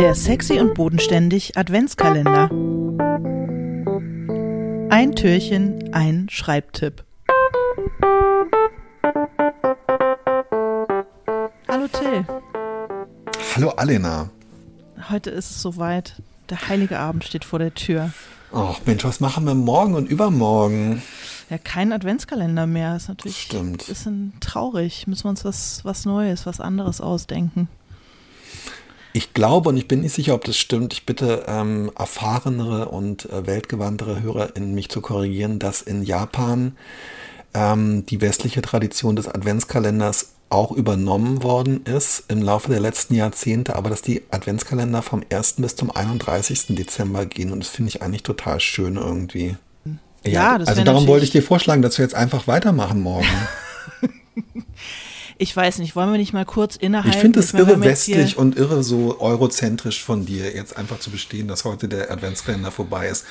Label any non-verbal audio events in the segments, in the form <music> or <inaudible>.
Der sexy und bodenständig Adventskalender. Ein Türchen, ein Schreibtipp. Hallo Till. Hallo Alena. Heute ist es soweit. Der heilige Abend steht vor der Tür. Oh Mensch, was machen wir morgen und übermorgen? Ja, kein Adventskalender mehr. Ist natürlich Stimmt. ein bisschen traurig. Müssen wir uns was, was Neues, was anderes ausdenken. Ich glaube, und ich bin nicht sicher, ob das stimmt, ich bitte ähm, erfahrenere und äh, weltgewandtere HörerInnen mich zu korrigieren, dass in Japan ähm, die westliche Tradition des Adventskalenders auch übernommen worden ist im Laufe der letzten Jahrzehnte, aber dass die Adventskalender vom 1. bis zum 31. Dezember gehen und das finde ich eigentlich total schön irgendwie. Ja, das also darum wollte ich dir vorschlagen, dass wir jetzt einfach weitermachen morgen. <laughs> Ich weiß nicht, wollen wir nicht mal kurz innehalten? Ich finde es irre westlich und irre so eurozentrisch von dir, jetzt einfach zu bestehen, dass heute der Adventskalender vorbei ist.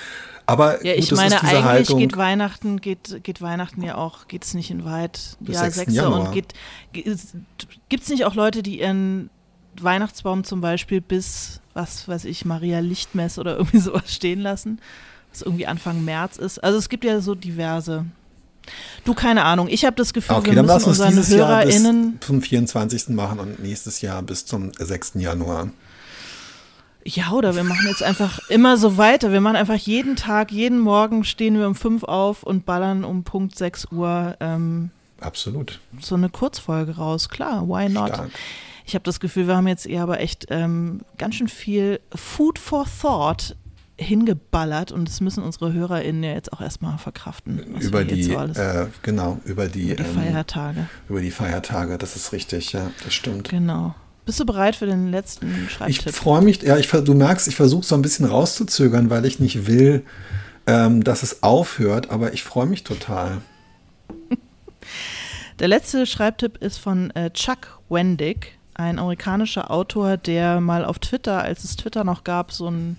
Aber Ja, gut, ich das meine, eigentlich Haltung. geht Weihnachten, geht, geht Weihnachten ja auch, geht es nicht in weit, Bis ja, 6. 6. Januar. und geht, gibt es nicht auch Leute, die ihren Weihnachtsbaum zum Beispiel bis, was weiß ich, Maria Lichtmess oder <laughs> irgendwie sowas stehen lassen, was irgendwie Anfang März ist. Also es gibt ja so diverse. Du, keine Ahnung, ich habe das Gefühl, Okay, wir müssen uns unseren dieses Jahr bis HörerInnen, zum 24. machen und nächstes Jahr bis zum 6. Januar. ja, oder wir machen jetzt einfach immer so weiter. Wir machen einfach jeden Tag, jeden Morgen stehen wir um fünf auf und ballern um Punkt 6 Uhr ähm, Absolut. so eine Kurzfolge raus. Klar, why not? Stark. Ich habe das Gefühl, wir haben jetzt eher aber echt ähm, ganz schön viel Food for Thought hingeballert und das müssen unsere HörerInnen ja jetzt auch erstmal verkraften. Über die, so äh, genau, über die, über die ähm, Feiertage. über die Feiertage, das ist richtig, ja, das stimmt. Genau. Bist du bereit für den letzten Ich Schreibtipp? freue mich, ja, ich, du merkst, ich versuche so ein bisschen rauszuzögern, weil ich nicht will, ähm, dass es aufhört, aber ich freue mich total. <laughs> Der letzte Schreibtipp ist von äh, Chuck Wendig, ein amerikanischer Autor, der mal auf Twitter, als es Twitter noch gab, so ein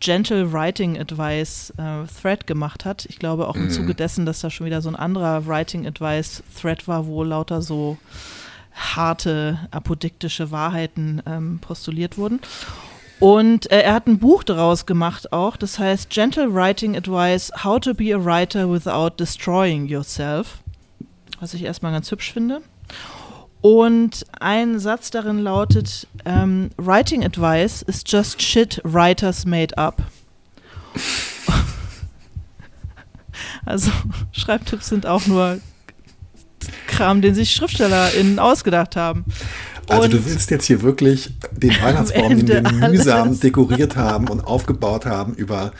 Gentle Writing Advice äh, Thread gemacht hat. Ich glaube auch im Mhm. Zuge dessen, dass da schon wieder so ein anderer Writing Advice Thread war, wo lauter so harte apodiktische Wahrheiten ähm, postuliert wurden. Und äh, er hat ein Buch daraus gemacht auch, das heißt Gentle Writing Advice, How to be a Writer Without Destroying Yourself, was ich erstmal ganz hübsch finde. Und ein Satz darin lautet, ähm, Writing Advice is just shit writers made up. <laughs> Also Schreibtipps sind auch nur Kram, den sich SchriftstellerInnen ausgedacht haben. Also Und- du willst jetzt hier wirklich den Weihnachtsbaum, den wir mühsam dekoriert haben und aufgebaut haben über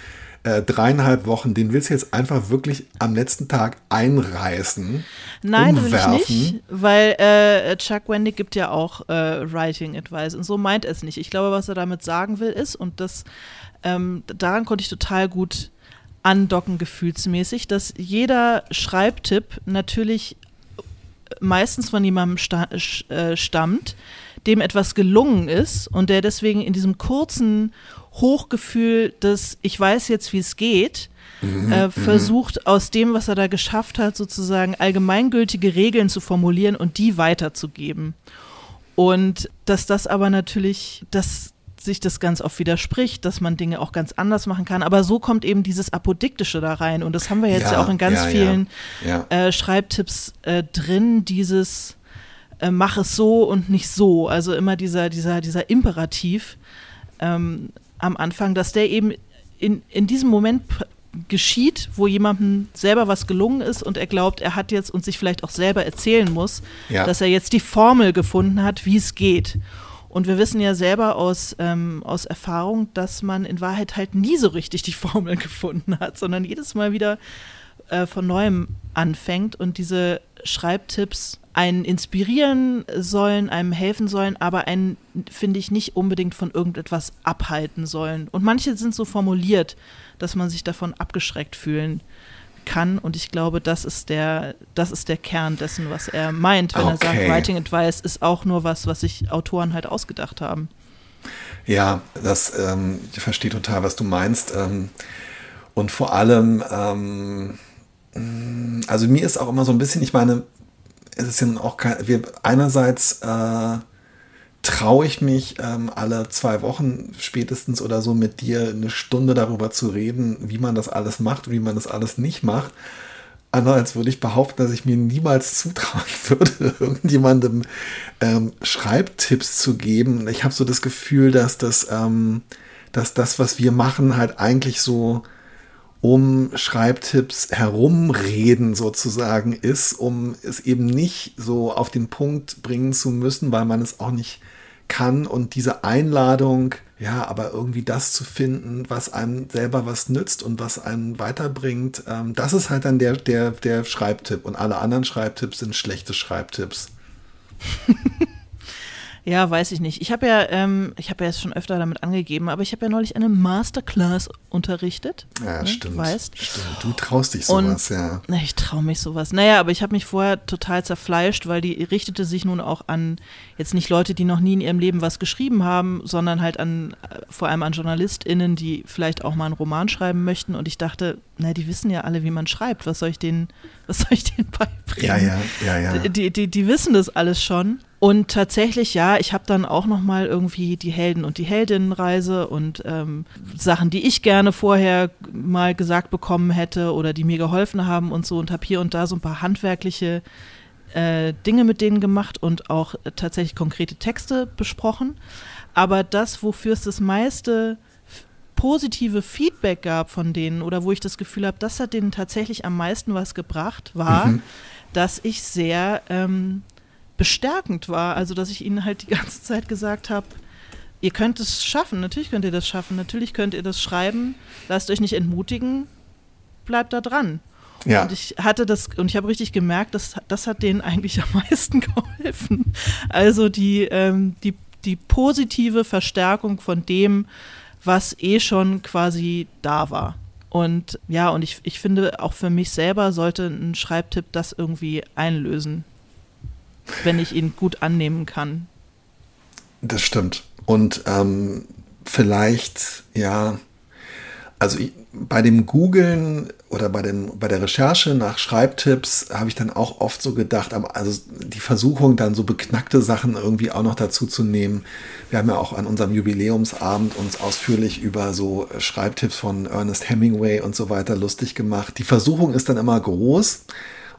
äh, dreieinhalb Wochen, den willst du jetzt einfach wirklich am letzten Tag einreißen. Nein, will ich umwerfen. nicht, weil äh, Chuck Wendig gibt ja auch äh, Writing Advice und so meint er es nicht. Ich glaube, was er damit sagen will, ist, und das ähm, daran konnte ich total gut andocken gefühlsmäßig, dass jeder Schreibtipp natürlich meistens von jemandem sta äh, stammt, dem etwas gelungen ist und der deswegen in diesem kurzen Hochgefühl des Ich weiß jetzt, wie es geht, äh, versucht aus dem, was er da geschafft hat, sozusagen allgemeingültige Regeln zu formulieren und die weiterzugeben. Und dass das aber natürlich, dass sich das ganz oft widerspricht, dass man Dinge auch ganz anders machen kann. Aber so kommt eben dieses Apodiktische da rein. Und das haben wir jetzt ja, Ja, auch in ganz ja. vielen Ja. äh, Schreibtipps äh, drin, dieses äh, mach es so und nicht so. Also immer dieser, dieser, dieser Imperativ ähm, am Anfang, dass der eben in, in diesem Moment geschieht, wo jemandem selber was gelungen ist und er glaubt, er hat jetzt und sich vielleicht auch selber erzählen muss, Ja. dass er jetzt die Formel gefunden hat, wie es geht. Und wir wissen ja selber aus, ähm, aus Erfahrung, dass man in Wahrheit halt nie so richtig die <laughs> Formel gefunden hat, sondern jedes Mal wieder äh, von neuem anfängt und diese Schreibtipps einen inspirieren sollen, einem helfen sollen, aber einen, finde ich, nicht unbedingt von irgendetwas abhalten sollen. Und manche sind so formuliert, dass man sich davon abgeschreckt fühlen kann. Und ich glaube, das ist der, das ist der Kern dessen, was er meint, wenn er sagt, Okay. Writing Advice ist auch nur was, was sich Autoren halt ausgedacht haben. Ja, das, ähm, ich verstehe total, was du meinst. Ähm, und vor allem, ähm, also mir ist auch immer so ein bisschen, ich meine, es ist ja auch kein, wir einerseits äh, traue ich mich ähm, alle zwei Wochen spätestens oder so mit dir eine Stunde darüber zu reden, wie man das alles macht wie man das alles nicht macht. Andererseits würde ich behaupten, dass ich mir niemals zutrauen <laughs> würde, irgendjemandem ähm, Schreibtipps zu geben. Ich habe so das Gefühl, dass das, ähm, dass das, was wir machen, halt eigentlich so um Schreibtipps herumreden sozusagen ist, um es eben nicht so auf den Punkt bringen zu müssen, weil man es auch nicht kann und diese Einladung, ja, aber irgendwie das zu finden, was einem selber was nützt und was einen weiterbringt, ähm, das ist halt dann der, der, der Schreibtipp und alle anderen Schreibtipps sind schlechte Schreibtipps. <laughs> Ja, weiß ich nicht. Ich habe ja, ähm, ich habe ja jetzt schon öfter damit angegeben, aber ich habe ja neulich eine Masterclass unterrichtet. Ja, ne, stimmt. Du weißt. Stimmt. Du traust dich sowas, Und- ja. Na, ich traue mich sowas. Naja, aber ich habe mich vorher total zerfleischt, weil die richtete sich nun auch an jetzt nicht Leute, die noch nie in ihrem Leben was geschrieben haben, sondern halt an äh, vor allem an JournalistInnen, die vielleicht auch mal einen Roman schreiben möchten. Und ich dachte, na, die wissen ja alle, wie man schreibt. Was soll ich denen, <laughs> was soll ich denen beibringen? Ja, ja, ja, ja. Die, die, die wissen das alles schon. Und tatsächlich, ja, ich habe dann auch noch mal irgendwie die Helden- und die Heldinnenreise und ähm, Sachen, die ich gerne vorher mal gesagt bekommen hätte oder die mir geholfen haben und so und habe hier und da so ein paar handwerkliche äh, Dinge mit denen gemacht und auch äh, tatsächlich konkrete Texte besprochen. Aber das, wofür es das meiste positive Feedback gab von denen oder wo ich das Gefühl habe, das hat denen tatsächlich am meisten was gebracht, war, Mhm. dass ich sehr ähm, bestärkend war. Also, dass ich ihnen halt die ganze Zeit gesagt habe, ihr könnt es schaffen, natürlich könnt ihr das schaffen, natürlich könnt ihr das schreiben, lasst euch nicht entmutigen, bleibt da dran. ja. Und ich hatte das, und ich habe richtig gemerkt, dass, das hat denen eigentlich am meisten <laughs> geholfen. Also die, ähm, die, die positive Verstärkung von dem, was eh schon quasi da war. Und ja, und ich, ich finde, auch für mich selber sollte ein Schreibtipp das irgendwie einlösen, wenn ich ihn gut annehmen kann. Das stimmt. Und ähm, vielleicht, ja, also ich, bei dem Googlen oder bei, dem, bei der Recherche nach Schreibtipps habe ich dann auch oft so gedacht, aber also die Versuchung, dann so beknackte Sachen irgendwie auch noch dazu zu nehmen. Wir haben ja auch an unserem Jubiläumsabend uns ausführlich über so Schreibtipps von Ernest Hemingway und so weiter lustig gemacht. Die Versuchung ist dann immer groß.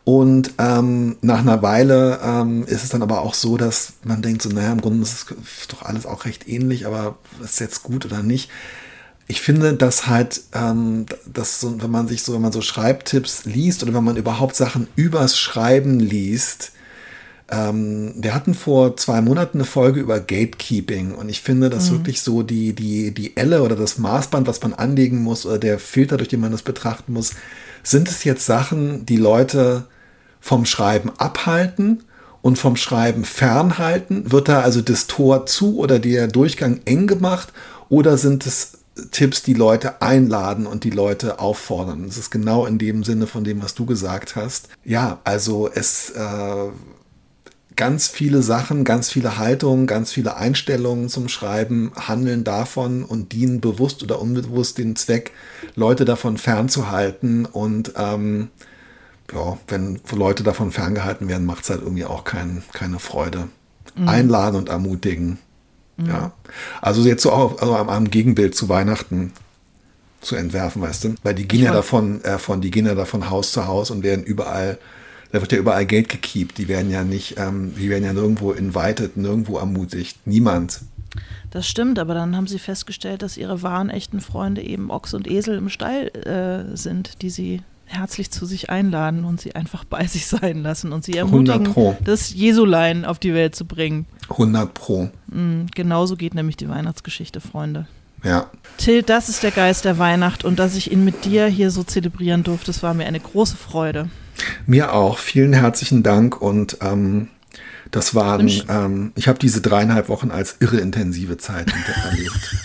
Und ähm, nach einer Weile ähm, ist es dann aber auch so, dass man denkt, so, naja, im Grunde ist es doch alles auch recht ähnlich, aber ist jetzt gut oder nicht? Ich finde, dass halt, ähm, dass so, wenn man sich so, wenn man so Schreibtipps liest oder wenn man überhaupt Sachen übers Schreiben liest, ähm, wir hatten vor zwei Monaten eine Folge über Gatekeeping und ich finde, dass wirklich so die, die, die Elle oder das Maßband, was man anlegen muss oder der Filter, durch den man das betrachten muss, sind es jetzt Sachen, die Leute vom Schreiben abhalten und vom Schreiben fernhalten? Wird da also das Tor zu oder der Durchgang eng gemacht oder sind es Tipps, die Leute einladen und die Leute auffordern? Das ist genau in dem Sinne von dem, was du gesagt hast. Ja, also es äh, ganz viele Sachen, ganz viele Haltungen, ganz viele Einstellungen zum Schreiben handeln davon und dienen bewusst oder unbewusst den Zweck, Leute davon fernzuhalten. Und ähm, ja, wenn Leute davon ferngehalten werden, macht es halt irgendwie auch kein, keine Freude. Einladen und ermutigen. Ja. Also jetzt so auch also am, Gegenbild zu Weihnachten zu entwerfen, weißt du? Weil die gehen Ich ja davon, äh, von, die gehen ja davon Haus zu Haus und werden überall, da wird ja überall Geld gekiept. Die werden ja nicht, ähm, die werden ja nirgendwo invited, nirgendwo ermutigt. Niemand. Das stimmt, aber dann haben sie festgestellt, dass ihre wahren echten Freunde eben Ochs und Esel im Stall äh, sind, die sie herzlich zu sich einladen und sie einfach bei <laughs> sich sein lassen und sie 100 ermutigen, Pro. das Jesulein auf die Welt zu bringen. 100 pro. Mhm, genauso geht nämlich die Weihnachtsgeschichte, Freunde. Ja. Till, das ist der Geist der Weihnacht und dass ich ihn mit dir hier so zelebrieren durfte, das war mir eine große Freude. Mir auch. Vielen herzlichen Dank und ähm, das waren, ähm, ich habe diese dreieinhalb Wochen als irre intensive Zeit erlebt. <laughs>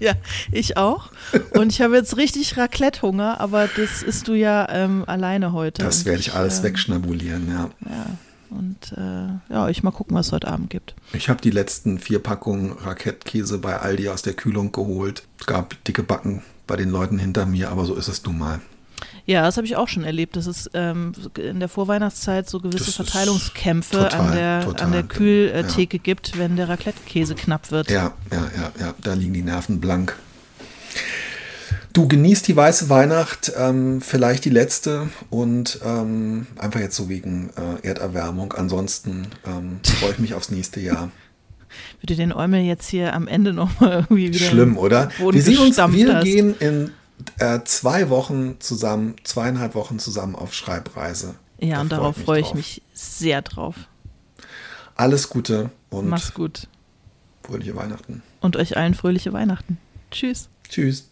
Ja, ich auch. Und ich habe jetzt richtig Raclette-Hunger, aber das isst du ja ähm, alleine heute. Das werde ich alles ähm, wegschnabulieren, ja. Ja, und äh, ja, ich mal gucken, was es heute Abend gibt. Ich habe die letzten vier Packungen Raclette-Käse bei Aldi aus der Kühlung geholt. Es gab dicke Backen bei den Leuten hinter mir, aber so ist es nun mal. Ja, das habe ich auch schon erlebt, dass es ähm, in der Vorweihnachtszeit so gewisse Das Verteilungskämpfe total, an der, total, an der Kühltheke gibt, wenn der Raclette-Käse knapp wird. Ja, ja, ja, ja, da liegen die Nerven blank. Du genießt die weiße Weihnacht, ähm, vielleicht die letzte und ähm, einfach jetzt so wegen äh, Erderwärmung. Ansonsten ähm, freue ich mich aufs nächste Jahr. <laughs> Würde den Eumel jetzt hier am Ende nochmal irgendwie wieder. Schlimm, oder? Wir sehen uns, wir hast. gehen in äh, zwei Wochen zusammen, zweieinhalb Wochen zusammen auf Schreibreise. Ja, Da und darauf freue ich drauf. mich sehr drauf. Alles Gute und Mach's gut. fröhliche Weihnachten. Und euch allen fröhliche Weihnachten. Tschüss. Tschüss.